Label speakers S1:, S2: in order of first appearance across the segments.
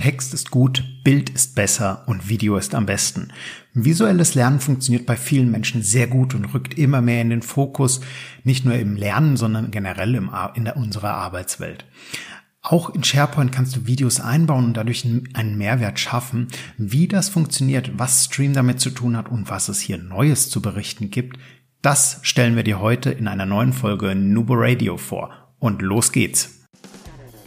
S1: Text ist gut, Bild ist besser und Video ist am besten. Visuelles Lernen funktioniert bei vielen Menschen sehr gut und rückt immer mehr in den Fokus, nicht nur im Lernen, sondern generell in unserer Arbeitswelt. Auch in SharePoint kannst du Videos einbauen und dadurch einen Mehrwert schaffen. Wie das funktioniert, was Stream damit zu tun hat und was es hier Neues zu berichten gibt, das stellen wir dir heute in einer neuen Folge Nubo Radio vor. Und los geht's!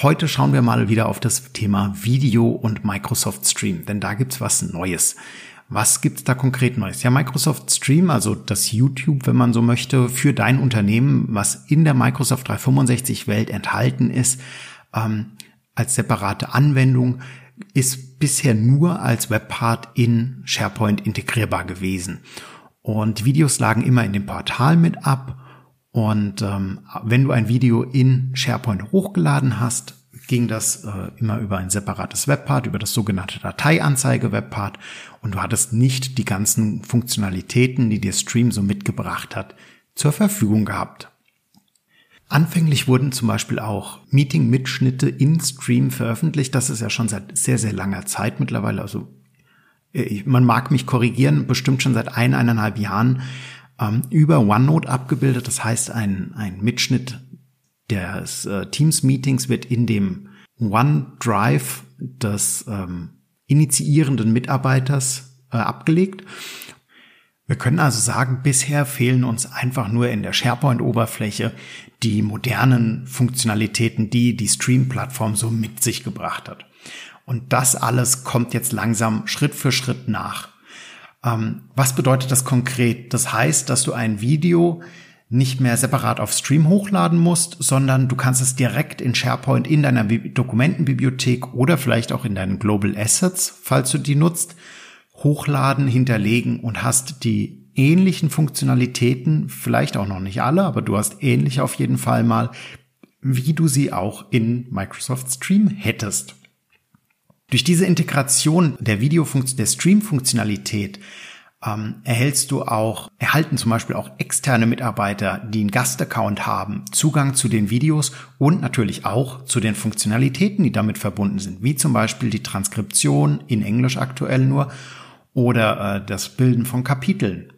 S1: Heute schauen wir mal wieder auf das Thema Video und Microsoft Stream, denn da gibt's was Neues. Was gibt's da konkret Neues? Ja, Microsoft Stream, also das YouTube, wenn man so möchte, für dein Unternehmen, was in der Microsoft 365 Welt enthalten ist, ähm, als separate Anwendung, ist bisher nur als Webpart in SharePoint integrierbar gewesen. Und Videos lagen immer in dem Portal mit ab und ähm, wenn du ein Video in SharePoint hochgeladen hast, ging das äh, immer über ein separates Webpart, über das sogenannte Dateianzeige-Webpart und du hattest nicht die ganzen Funktionalitäten, die dir Stream so mitgebracht hat, zur Verfügung gehabt. Anfänglich wurden zum Beispiel auch Meeting-Mitschnitte in Stream veröffentlicht. Das ist ja schon seit sehr, sehr langer Zeit mittlerweile. Also äh, man mag mich korrigieren, bestimmt schon seit ein, eineinhalb Jahren ähm, über OneNote abgebildet. Das heißt, ein, ein Mitschnitt des äh, Teams-Meetings wird in dem OneDrive des ähm, initiierenden Mitarbeiters äh, abgelegt. Wir können also sagen, bisher fehlen uns einfach nur in der SharePoint-Oberfläche die modernen Funktionalitäten, die die Stream-Plattform so mit sich gebracht hat. Und das alles kommt jetzt langsam Schritt für Schritt nach. Ähm, was bedeutet das konkret? Das heißt, dass du ein Video nicht mehr separat auf Stream hochladen musst, sondern du kannst es direkt in SharePoint in deiner Dokumentenbibliothek oder vielleicht auch in deinen Global Assets, falls du die nutzt, hochladen, hinterlegen und hast die ähnlichen Funktionalitäten, vielleicht auch noch nicht alle, aber du hast ähnlich auf jeden Fall mal, wie du sie auch in Microsoft Stream hättest. Durch diese Integration der Videofunktion, der Stream-Funktionalität ähm, erhältst du auch, erhalten zum Beispiel auch externe Mitarbeiter, die einen Gastaccount haben, Zugang zu den Videos und natürlich auch zu den Funktionalitäten, die damit verbunden sind, wie zum Beispiel die Transkription in Englisch aktuell nur oder äh, das Bilden von Kapiteln.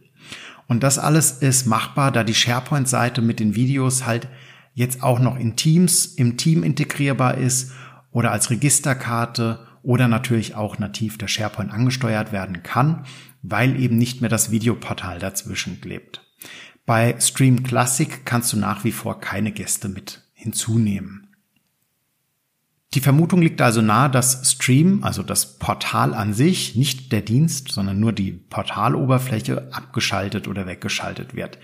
S1: Und das alles ist machbar, da die SharePoint-Seite mit den Videos halt jetzt auch noch in Teams, im Team integrierbar ist oder als Registerkarte oder natürlich auch nativ der SharePoint angesteuert werden kann, weil eben nicht mehr das Videoportal dazwischen klebt. Bei Stream Classic kannst du nach wie vor keine Gäste mit hinzunehmen. Die Vermutung liegt also nahe, dass Stream, also das Portal an sich, nicht der Dienst, sondern nur die Portaloberfläche abgeschaltet oder weggeschaltet wird.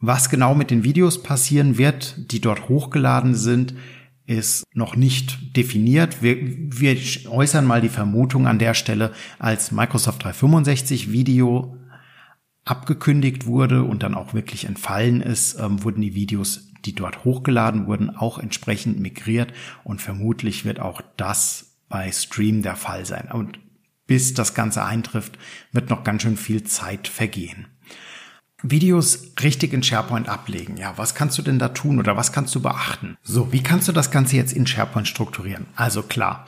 S1: Was genau mit den Videos passieren wird, die dort hochgeladen sind, ist noch nicht definiert. Wir, wir äußern mal die Vermutung an der Stelle, als Microsoft 365 Video abgekündigt wurde und dann auch wirklich entfallen ist, ähm, wurden die Videos, die dort hochgeladen wurden, auch entsprechend migriert und vermutlich wird auch das bei Stream der Fall sein. Und bis das Ganze eintrifft, wird noch ganz schön viel Zeit vergehen. Videos richtig in SharePoint ablegen. Ja, was kannst du denn da tun oder was kannst du beachten? So, wie kannst du das Ganze jetzt in SharePoint strukturieren? Also klar,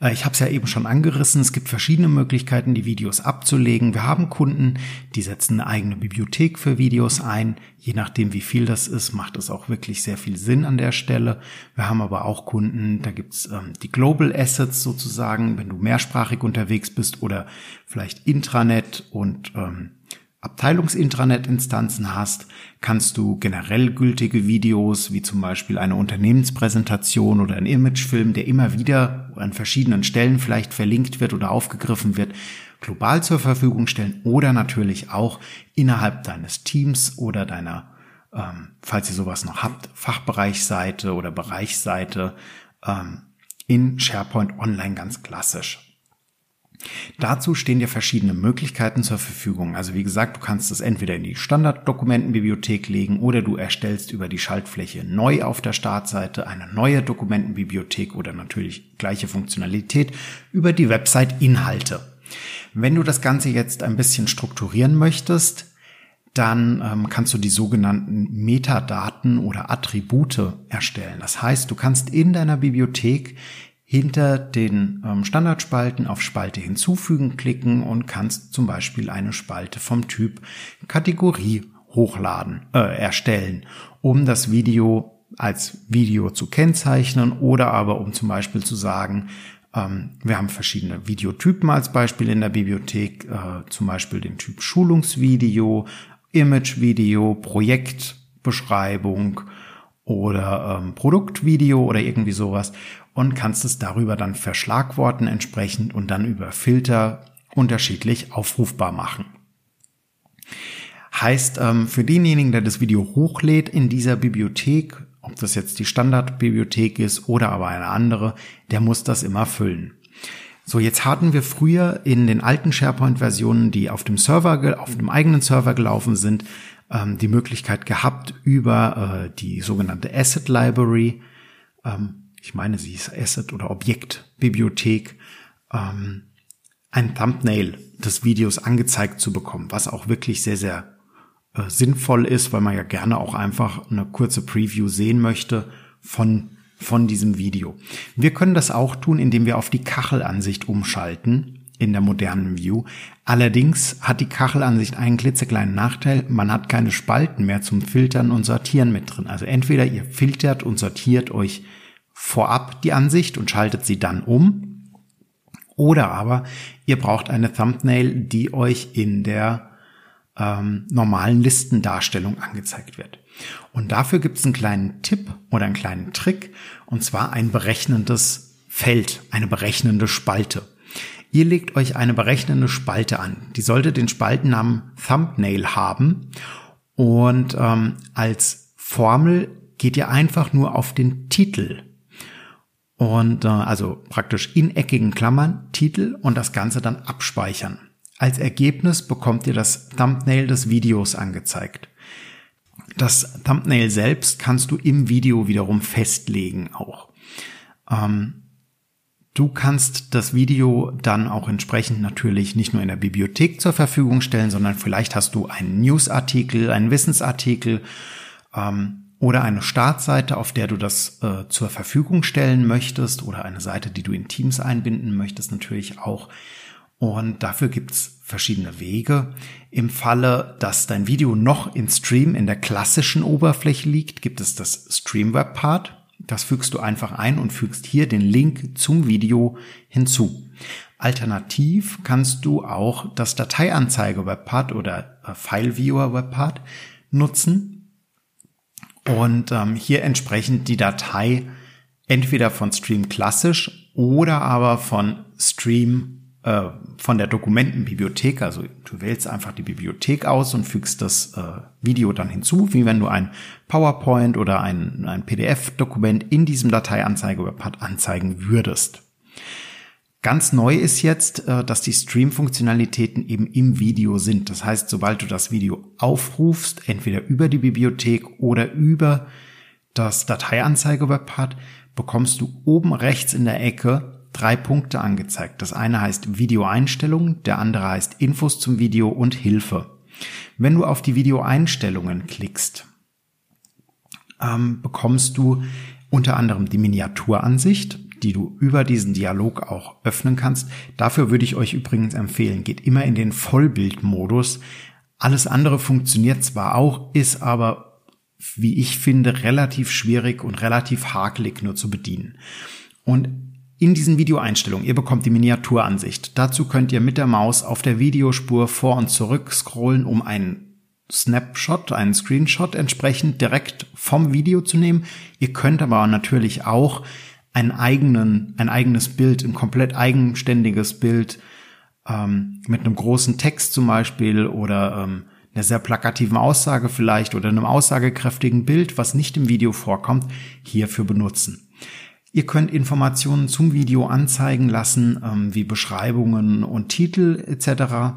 S1: äh, ich habe es ja eben schon angerissen, es gibt verschiedene Möglichkeiten, die Videos abzulegen. Wir haben Kunden, die setzen eine eigene Bibliothek für Videos ein. Je nachdem, wie viel das ist, macht es auch wirklich sehr viel Sinn an der Stelle. Wir haben aber auch Kunden, da gibt's ähm, die Global Assets sozusagen, wenn du mehrsprachig unterwegs bist oder vielleicht Intranet und ähm, Abteilungsintranet-Instanzen hast, kannst du generell gültige Videos, wie zum Beispiel eine Unternehmenspräsentation oder ein Imagefilm, der immer wieder an verschiedenen Stellen vielleicht verlinkt wird oder aufgegriffen wird, global zur Verfügung stellen oder natürlich auch innerhalb deines Teams oder deiner, ähm, falls ihr sowas noch habt, Fachbereichsseite oder Bereichsseite ähm, in SharePoint Online ganz klassisch. Dazu stehen dir verschiedene Möglichkeiten zur Verfügung. Also wie gesagt, du kannst es entweder in die Standarddokumentenbibliothek legen oder du erstellst über die Schaltfläche neu auf der Startseite eine neue Dokumentenbibliothek oder natürlich gleiche Funktionalität über die Website Inhalte. Wenn du das Ganze jetzt ein bisschen strukturieren möchtest, dann ähm, kannst du die sogenannten Metadaten oder Attribute erstellen. Das heißt, du kannst in deiner Bibliothek hinter den ähm, Standardspalten auf Spalte hinzufügen klicken und kannst zum Beispiel eine Spalte vom Typ Kategorie hochladen, äh, erstellen, um das Video als Video zu kennzeichnen oder aber um zum Beispiel zu sagen, ähm, wir haben verschiedene Videotypen als Beispiel in der Bibliothek, äh, zum Beispiel den Typ Schulungsvideo, Imagevideo, Projektbeschreibung oder ähm, Produktvideo oder irgendwie sowas und kannst es darüber dann verschlagworten entsprechend und dann über Filter unterschiedlich aufrufbar machen. Heißt, ähm, für denjenigen, der das Video hochlädt in dieser Bibliothek, ob das jetzt die Standardbibliothek ist oder aber eine andere, der muss das immer füllen. So, jetzt hatten wir früher in den alten SharePoint-Versionen, die auf dem Server, auf dem eigenen Server gelaufen sind, ähm, die Möglichkeit gehabt, über äh, die sogenannte Asset Library ähm, ich meine, sie ist Asset oder Objektbibliothek, ähm, ein Thumbnail des Videos angezeigt zu bekommen, was auch wirklich sehr, sehr äh, sinnvoll ist, weil man ja gerne auch einfach eine kurze Preview sehen möchte von, von diesem Video. Wir können das auch tun, indem wir auf die Kachelansicht umschalten in der modernen View. Allerdings hat die Kachelansicht einen klitzekleinen Nachteil. Man hat keine Spalten mehr zum Filtern und Sortieren mit drin. Also entweder ihr filtert und sortiert euch vorab die Ansicht und schaltet sie dann um. Oder aber ihr braucht eine Thumbnail, die euch in der ähm, normalen Listendarstellung angezeigt wird. Und dafür gibt es einen kleinen Tipp oder einen kleinen Trick, und zwar ein berechnendes Feld, eine berechnende Spalte. Ihr legt euch eine berechnende Spalte an. Die sollte den Spaltennamen Thumbnail haben. Und ähm, als Formel geht ihr einfach nur auf den Titel und äh, also praktisch in eckigen Klammern Titel und das Ganze dann abspeichern. Als Ergebnis bekommt ihr das Thumbnail des Videos angezeigt. Das Thumbnail selbst kannst du im Video wiederum festlegen auch. Ähm, Du kannst das Video dann auch entsprechend natürlich nicht nur in der Bibliothek zur Verfügung stellen, sondern vielleicht hast du einen Newsartikel, einen Wissensartikel, ähm, oder eine Startseite, auf der du das äh, zur Verfügung stellen möchtest oder eine Seite, die du in Teams einbinden möchtest, natürlich auch. Und dafür gibt's verschiedene Wege. Im Falle, dass dein Video noch in Stream in der klassischen Oberfläche liegt, gibt es das Stream Web Part. Das fügst du einfach ein und fügst hier den Link zum Video hinzu. Alternativ kannst du auch das Dateianzeige Webpart oder äh, File Viewer Webpart nutzen und ähm, hier entsprechend die Datei entweder von Stream klassisch oder aber von Stream äh, von der Dokumentenbibliothek. Also du wählst einfach die Bibliothek aus und fügst das äh, Video dann hinzu, wie wenn du ein PowerPoint oder ein, ein PDF-Dokument in diesem Dateianzeigepad anzeigen würdest. Ganz neu ist jetzt, äh, dass die Stream-Funktionalitäten eben im Video sind. Das heißt, sobald du das Video aufrufst, entweder über die Bibliothek oder über das Dateianzeige-Webpad, bekommst du oben rechts in der Ecke drei Punkte angezeigt. Das eine heißt Videoeinstellungen, der andere heißt Infos zum Video und Hilfe. Wenn du auf die Videoeinstellungen klickst, ähm, bekommst du unter anderem die Miniaturansicht, die du über diesen Dialog auch öffnen kannst. Dafür würde ich euch übrigens empfehlen, geht immer in den Vollbildmodus. Alles andere funktioniert zwar auch, ist aber, wie ich finde, relativ schwierig und relativ hakelig nur zu bedienen. Und in diesen Videoeinstellungen, ihr bekommt die Miniaturansicht. Dazu könnt ihr mit der Maus auf der Videospur vor und zurück scrollen, um einen Snapshot, einen Screenshot entsprechend direkt vom Video zu nehmen. Ihr könnt aber natürlich auch einen eigenen, ein eigenes Bild, ein komplett eigenständiges Bild ähm, mit einem großen Text zum Beispiel oder ähm, einer sehr plakativen Aussage vielleicht oder einem aussagekräftigen Bild, was nicht im Video vorkommt, hierfür benutzen. Ihr könnt Informationen zum Video anzeigen lassen, ähm, wie Beschreibungen und Titel etc.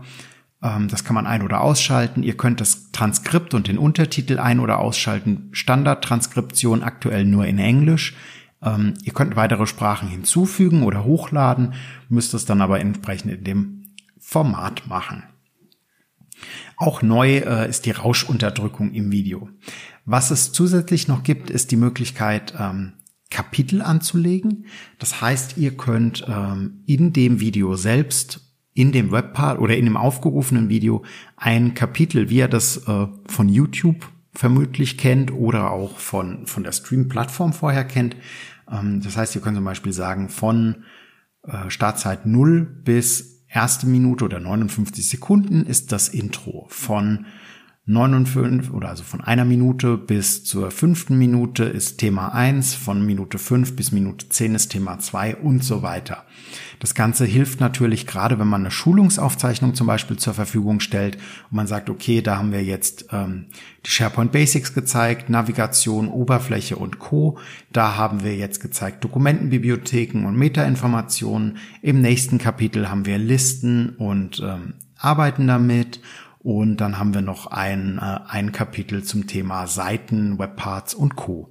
S1: Ähm, das kann man ein- oder ausschalten. Ihr könnt das Transkript und den Untertitel ein- oder ausschalten. Standardtranskription aktuell nur in Englisch. Ähm, ihr könnt weitere Sprachen hinzufügen oder hochladen, müsst es dann aber entsprechend in dem Format machen. Auch neu äh, ist die Rauschunterdrückung im Video. Was es zusätzlich noch gibt, ist die Möglichkeit, ähm, Kapitel anzulegen. Das heißt, ihr könnt ähm, in dem Video selbst, in dem Webpart oder in dem aufgerufenen Video ein Kapitel, wie ihr das äh, von YouTube vermutlich kennt oder auch von, von der Stream-Plattform vorher kennt. Ähm, das heißt, ihr könnt zum Beispiel sagen, von äh, Startzeit 0 bis erste Minute oder 59 Sekunden ist das Intro. Von 59 oder also von einer Minute bis zur fünften Minute ist Thema 1, von Minute 5 bis Minute 10 ist Thema 2 und so weiter. Das Ganze hilft natürlich gerade, wenn man eine Schulungsaufzeichnung zum Beispiel zur Verfügung stellt und man sagt, okay, da haben wir jetzt ähm, die SharePoint Basics gezeigt, Navigation, Oberfläche und Co. Da haben wir jetzt gezeigt Dokumentenbibliotheken und Metainformationen. Im nächsten Kapitel haben wir Listen und ähm, arbeiten damit und dann haben wir noch ein, äh, ein Kapitel zum Thema Seiten, Webparts und Co.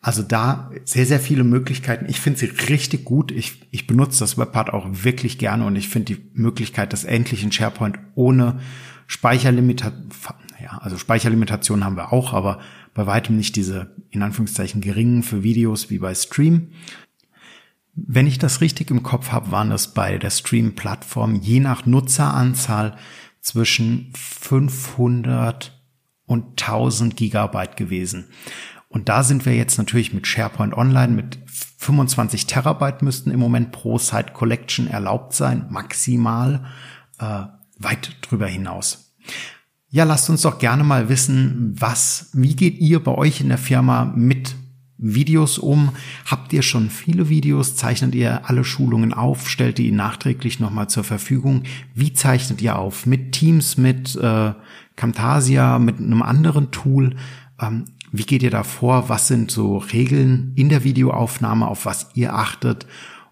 S1: Also da sehr, sehr viele Möglichkeiten. Ich finde sie richtig gut. Ich, ich benutze das Webpart auch wirklich gerne und ich finde die Möglichkeit, das endlich in SharePoint ohne Speicherlimitation, ja, also Speicherlimitationen haben wir auch, aber bei weitem nicht diese, in Anführungszeichen, geringen für Videos wie bei Stream. Wenn ich das richtig im Kopf habe, waren das bei der Stream-Plattform je nach Nutzeranzahl zwischen 500 und 1000 Gigabyte gewesen. Und da sind wir jetzt natürlich mit SharePoint Online mit 25 Terabyte müssten im Moment pro Site Collection erlaubt sein, maximal äh, weit drüber hinaus. Ja, lasst uns doch gerne mal wissen, was, wie geht ihr bei euch in der Firma mit Videos um? Habt ihr schon viele Videos? Zeichnet ihr alle Schulungen auf? Stellt ihr nachträglich nochmal zur Verfügung? Wie zeichnet ihr auf? Mit Teams, mit äh, Camtasia, mit einem anderen Tool? Ähm, wie geht ihr da vor? Was sind so Regeln in der Videoaufnahme, auf was ihr achtet?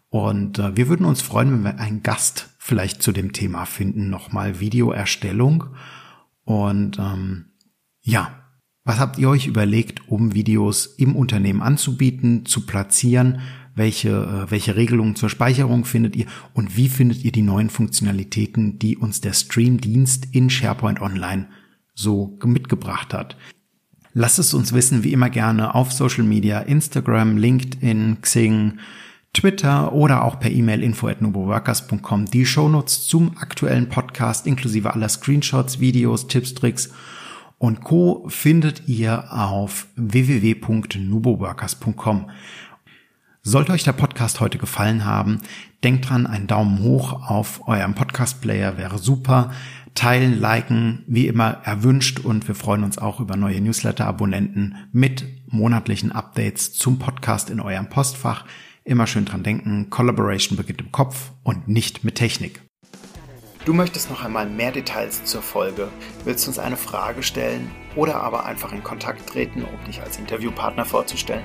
S1: Und äh, wir würden uns freuen, wenn wir einen Gast vielleicht zu dem Thema finden, nochmal Videoerstellung. Und ähm, ja, was habt ihr euch überlegt, um Videos im Unternehmen anzubieten, zu platzieren? Welche, äh, welche Regelungen zur Speicherung findet ihr? Und wie findet ihr die neuen Funktionalitäten, die uns der Streamdienst in SharePoint Online so mitgebracht hat? Lasst es uns wissen, wie immer gerne auf Social Media, Instagram, LinkedIn, Xing, Twitter oder auch per E-Mail info at nuboworkers.com die Shownotes zum aktuellen Podcast inklusive aller Screenshots, Videos, Tipps, Tricks und Co. findet ihr auf www.nuboworkers.com. Sollte euch der Podcast heute gefallen haben, denkt dran, ein Daumen hoch auf eurem Podcast-Player wäre super. Teilen, liken, wie immer erwünscht und wir freuen uns auch über neue Newsletter-Abonnenten mit monatlichen Updates zum Podcast in eurem Postfach. Immer schön dran denken, Collaboration beginnt im Kopf und nicht mit Technik.
S2: Du möchtest noch einmal mehr Details zur Folge, willst uns eine Frage stellen oder aber einfach in Kontakt treten, um dich als Interviewpartner vorzustellen?